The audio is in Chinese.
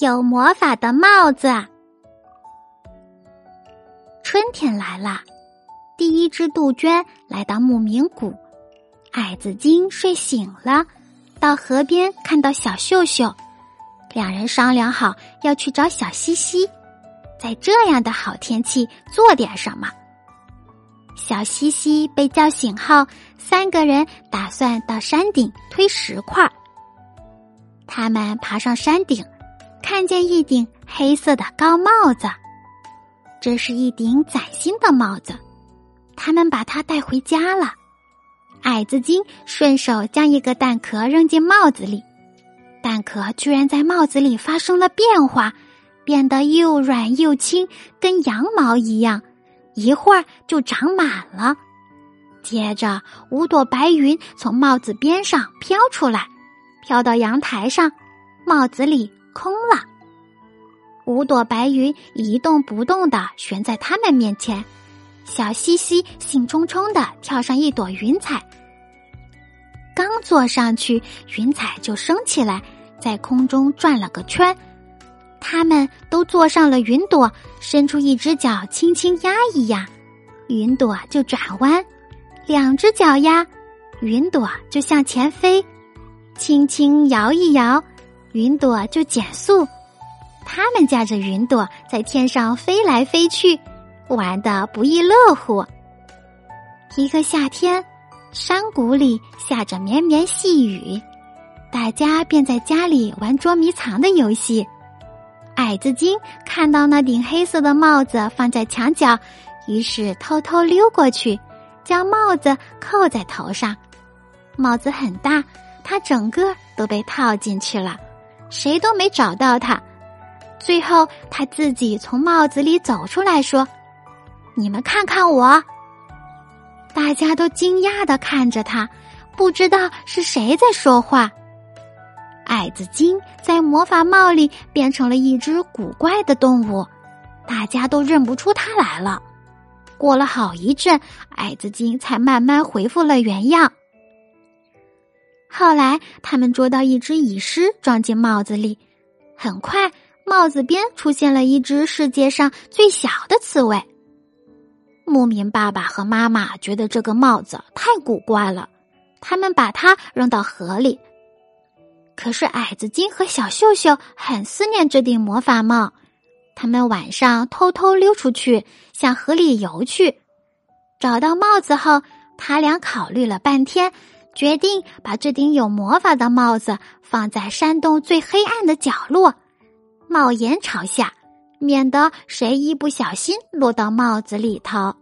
有魔法的帽子。春天来了，第一只杜鹃来到牧民谷，矮子精睡醒了，到河边看到小秀秀，两人商量好要去找小西西，在这样的好天气做点什么。小西西被叫醒后，三个人打算到山顶推石块。他们爬上山顶，看见一顶黑色的高帽子，这是一顶崭新的帽子。他们把它带回家了。矮子精顺手将一个蛋壳扔进帽子里，蛋壳居然在帽子里发生了变化，变得又软又轻，跟羊毛一样。一会儿就长满了。接着，五朵白云从帽子边上飘出来。飘到阳台上，帽子里空了。五朵白云一动不动的悬在他们面前。小西西兴冲冲的跳上一朵云彩，刚坐上去，云彩就升起来，在空中转了个圈。他们都坐上了云朵，伸出一只脚，轻轻压一压，云朵就转弯；两只脚压，云朵就向前飞。轻轻摇一摇，云朵就减速。他们驾着云朵在天上飞来飞去，玩的不亦乐乎。一个夏天，山谷里下着绵绵细雨，大家便在家里玩捉迷藏的游戏。矮子精看到那顶黑色的帽子放在墙角，于是偷偷溜过去，将帽子扣在头上。帽子很大。他整个都被套进去了，谁都没找到他。最后，他自己从帽子里走出来说：“你们看看我。”大家都惊讶的看着他，不知道是谁在说话。矮子精在魔法帽里变成了一只古怪的动物，大家都认不出他来了。过了好一阵，矮子精才慢慢恢复了原样。后来，他们捉到一只蚁狮，装进帽子里。很快，帽子边出现了一只世界上最小的刺猬。牧民爸爸和妈妈觉得这个帽子太古怪了，他们把它扔到河里。可是，矮子精和小秀秀很思念这顶魔法帽，他们晚上偷偷溜出去，向河里游去。找到帽子后，他俩考虑了半天。决定把这顶有魔法的帽子放在山洞最黑暗的角落，帽檐朝下，免得谁一不小心落到帽子里头。